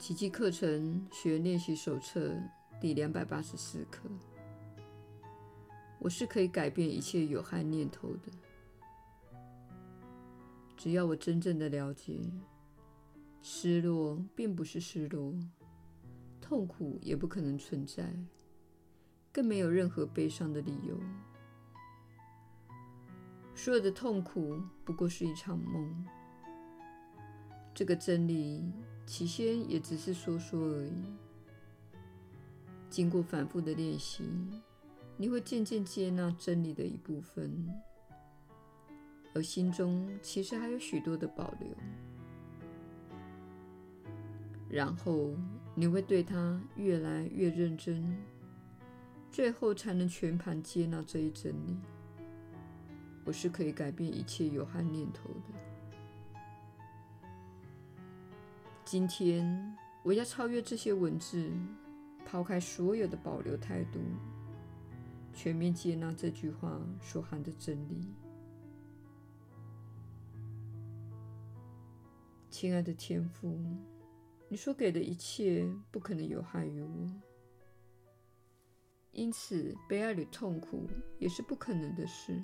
奇迹课程学练习手册第两百八十四课。我是可以改变一切有害念头的，只要我真正的了解，失落并不是失落，痛苦也不可能存在，更没有任何悲伤的理由。所有的痛苦不过是一场梦。这个真理起先也只是说说而已。经过反复的练习，你会渐渐接纳真理的一部分，而心中其实还有许多的保留。然后你会对它越来越认真，最后才能全盘接纳这一真理。我是可以改变一切有害念头的。今天我要超越这些文字，抛开所有的保留态度，全面接纳这句话所含的真理。亲爱的天父，你所给的一切不可能有害于我，因此悲哀与痛苦也是不可能的事。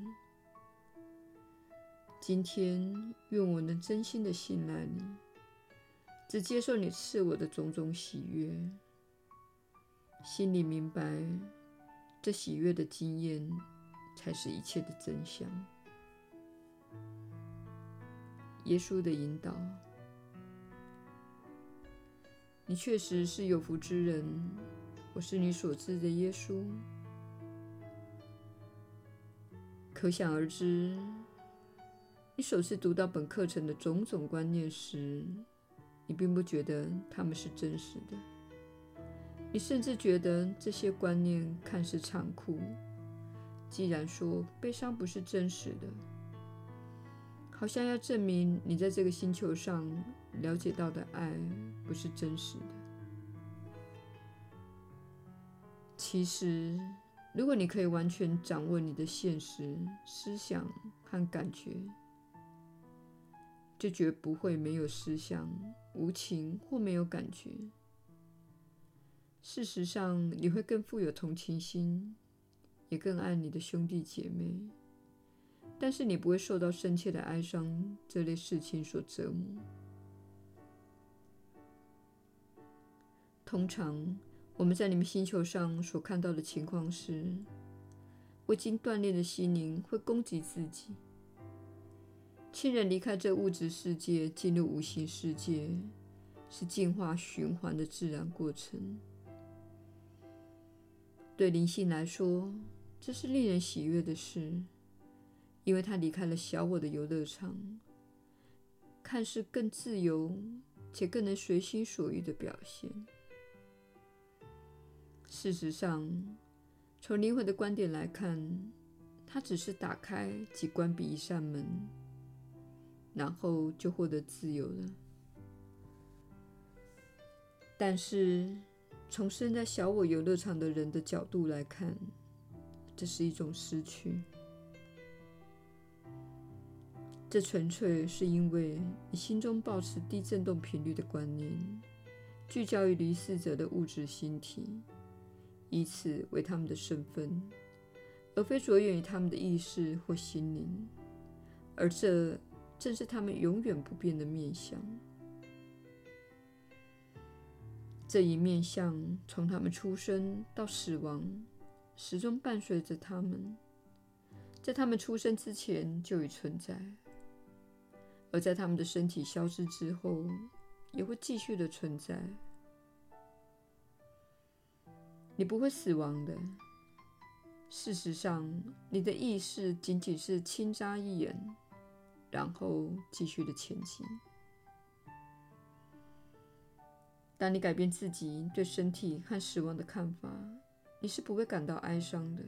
今天，愿我能真心的信赖你，只接受你赐我的种种喜悦，心里明白，这喜悦的经验才是一切的真相。耶稣的引导，你确实是有福之人，我是你所知的耶稣，可想而知。你首次读到本课程的种种观念时，你并不觉得它们是真实的。你甚至觉得这些观念看似残酷。既然说悲伤不是真实的，好像要证明你在这个星球上了解到的爱不是真实的。其实，如果你可以完全掌握你的现实思想和感觉，就绝不会没有思想、无情或没有感觉。事实上，你会更富有同情心，也更爱你的兄弟姐妹。但是你不会受到深切的哀伤这类事情所折磨。通常，我们在你们星球上所看到的情况是，未经锻炼的心灵会攻击自己。亲人离开这物质世界，进入无形世界，是进化循环的自然过程。对灵性来说，这是令人喜悦的事，因为他离开了小我的游乐场，看似更自由且更能随心所欲的表现。事实上，从灵魂的观点来看，他只是打开及关闭一扇门。然后就获得自由了。但是，从身在小我游乐场的人的角度来看，这是一种失去。这纯粹是因为你心中抱持低振动频率的观念，聚焦于离世者的物质心体，以此为他们的身份，而非着眼于他们的意识或心灵，而这。正是他们永远不变的面相。这一面相从他们出生到死亡，始终伴随着他们，在他们出生之前就已存在，而在他们的身体消失之后，也会继续的存在。你不会死亡的。事实上，你的意识仅仅是轻眨一眼。然后继续的前进。当你改变自己对身体和死亡的看法，你是不会感到哀伤的。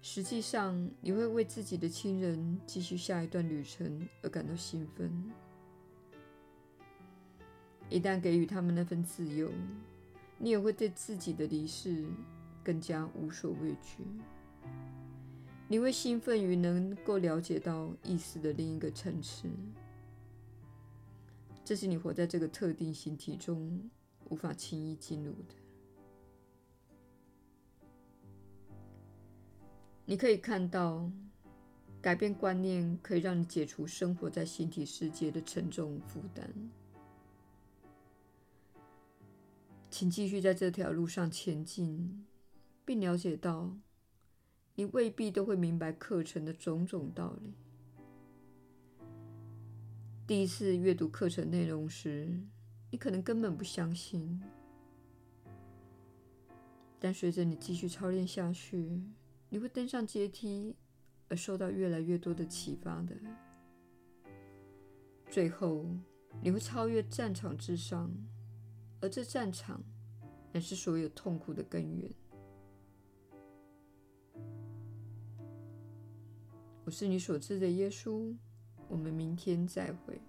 实际上，你会为自己的亲人继续下一段旅程而感到兴奋。一旦给予他们那份自由，你也会对自己的离世更加无所畏惧。你会兴奋于能够了解到意识的另一个层次。这是你活在这个特定形体中无法轻易进入的。你可以看到，改变观念可以让你解除生活在形体世界的沉重负担。请继续在这条路上前进，并了解到，你未必都会明白课程的种种道理。第一次阅读课程内容时，你可能根本不相信，但随着你继续操练下去，你会登上阶梯，而受到越来越多的启发的。最后，你会超越战场之上。而这战场乃是所有痛苦的根源。我是你所知的耶稣。我们明天再会。